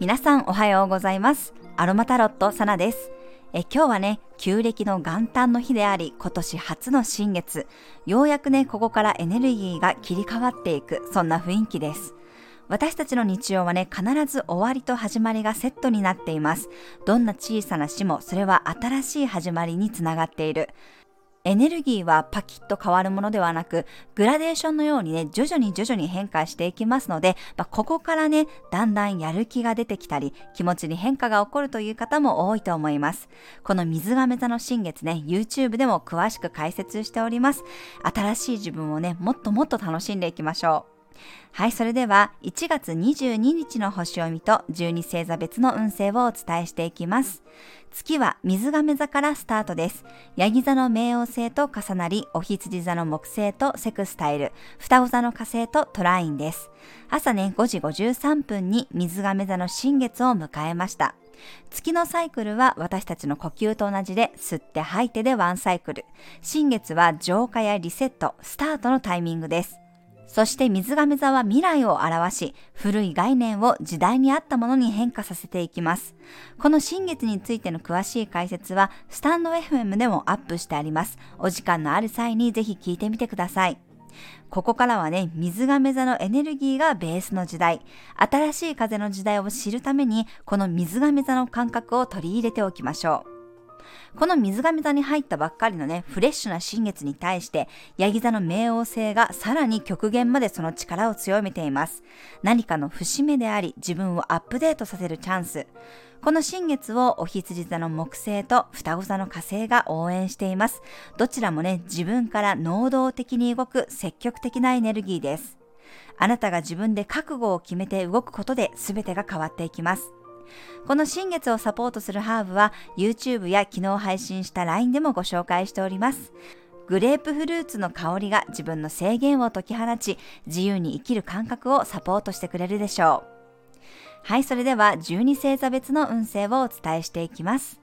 皆さんおはようございますアロマタロットサナですえ今日はね旧暦の元旦の日であり今年初の新月ようやくねここからエネルギーが切り替わっていくそんな雰囲気です私たちの日常はね、必ず終わりと始まりがセットになっています。どんな小さな死も、それは新しい始まりにつながっている。エネルギーはパキッと変わるものではなく、グラデーションのようにね、徐々に徐々に変化していきますので、まあ、ここからね、だんだんやる気が出てきたり、気持ちに変化が起こるという方も多いと思います。この水亀座の新月ね、YouTube でも詳しく解説しております。新しい自分をね、もっともっと楽しんでいきましょう。はい、それでは1月22日の星読みと12星座別の運勢をお伝えしていきます。月は水亀座からスタートです。ヤギ座の冥王星と重なり、お羊座の木星とセクスタイル、双子座の火星とトラインです。朝ね、5時53分に水亀座の新月を迎えました。月のサイクルは私たちの呼吸と同じで吸って吐いてでワンサイクル。新月は浄化やリセット、スタートのタイミングです。そして水亀座は未来を表し、古い概念を時代に合ったものに変化させていきます。この新月についての詳しい解説は、スタンド FM でもアップしてあります。お時間のある際にぜひ聞いてみてください。ここからはね、水亀座のエネルギーがベースの時代、新しい風の時代を知るために、この水亀座の感覚を取り入れておきましょう。この水亀座に入ったばっかりのね、フレッシュな新月に対して、ヤギ座の冥王星がさらに極限までその力を強めています。何かの節目であり、自分をアップデートさせるチャンス。この新月をお羊座の木星と双子座の火星が応援しています。どちらもね、自分から能動的に動く積極的なエネルギーです。あなたが自分で覚悟を決めて動くことで全てが変わっていきます。この新月をサポートするハーブは YouTube や昨日配信した LINE でもご紹介しております。グレープフルーツの香りが自分の制限を解き放ち、自由に生きる感覚をサポートしてくれるでしょう。はい、それでは12星座別の運勢をお伝えしていきます。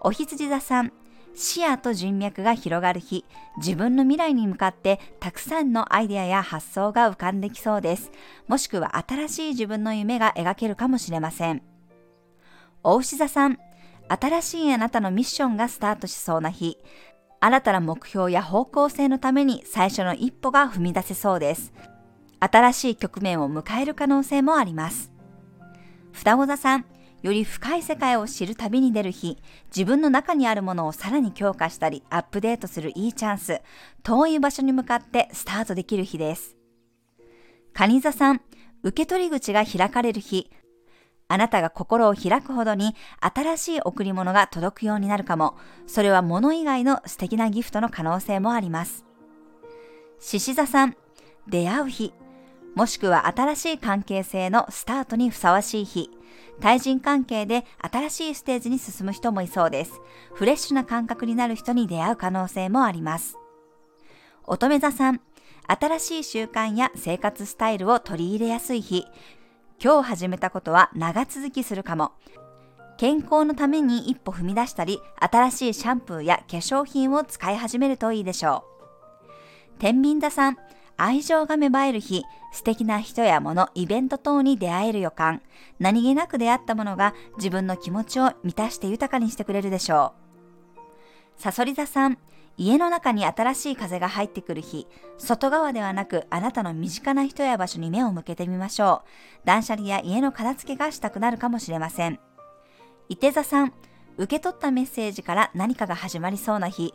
お羊座さん、視野と人脈が広がる日、自分の未来に向かってたくさんのアイデアや発想が浮かんできそうです。もしくは新しい自分の夢が描けるかもしれません。お牛座さん、新しいあなたのミッションがスタートしそうな日、新たな目標や方向性のために最初の一歩が踏み出せそうです。新しい局面を迎える可能性もあります。双子座さん、より深い世界を知る旅に出る日、自分の中にあるものをさらに強化したりアップデートするいいチャンス、遠い場所に向かってスタートできる日です。蟹座さん、受け取り口が開かれる日、あなたが心を開くほどに新しい贈り物が届くようになるかも。それは物以外の素敵なギフトの可能性もあります。獅子座さん、出会う日、もしくは新しい関係性のスタートにふさわしい日。対人関係で新しいステージに進む人もいそうです。フレッシュな感覚になる人に出会う可能性もあります。乙女座さん、新しい習慣や生活スタイルを取り入れやすい日。今日始めたことは長続きするかも。健康のために一歩踏み出したり、新しいシャンプーや化粧品を使い始めるといいでしょう。天秤座さん、愛情が芽生える日、素敵な人や物、イベント等に出会える予感、何気なく出会ったものが自分の気持ちを満たして豊かにしてくれるでしょう。さそり座さん、家の中に新しい風が入ってくる日、外側ではなくあなたの身近な人や場所に目を向けてみましょう。断捨離や家の片付けがしたくなるかもしれません。伊手座さん、受け取ったメッセージから何かが始まりそうな日、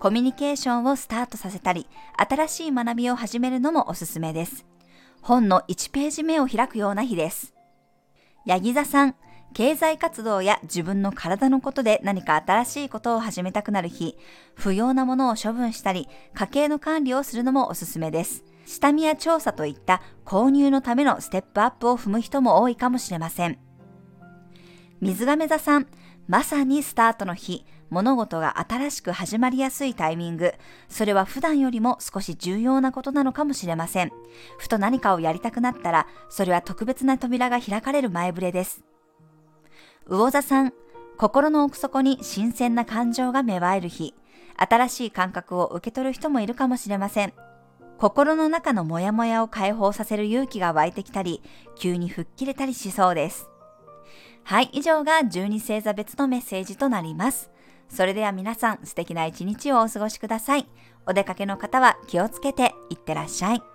コミュニケーションをスタートさせたり、新しい学びを始めるのもおすすめです。本の1ページ目を開くような日です。ヤギ座さん、経済活動や自分の体のことで何か新しいことを始めたくなる日、不要なものを処分したり、家計の管理をするのもおすすめです。下見や調査といった購入のためのステップアップを踏む人も多いかもしれません。水亀座さん、まさにスタートの日、物事が新しく始まりやすいタイミング、それは普段よりも少し重要なことなのかもしれません。ふと何かをやりたくなったら、それは特別な扉が開かれる前触れです。魚座さん、心の奥底に新鮮な感情が芽生える日、新しい感覚を受け取る人もいるかもしれません。心の中のモヤモヤを解放させる勇気が湧いてきたり、急に吹っ切れたりしそうです。はい、以上が12星座別のメッセージとなります。それでは皆さん素敵な一日をお過ごしください。お出かけの方は気をつけていってらっしゃい。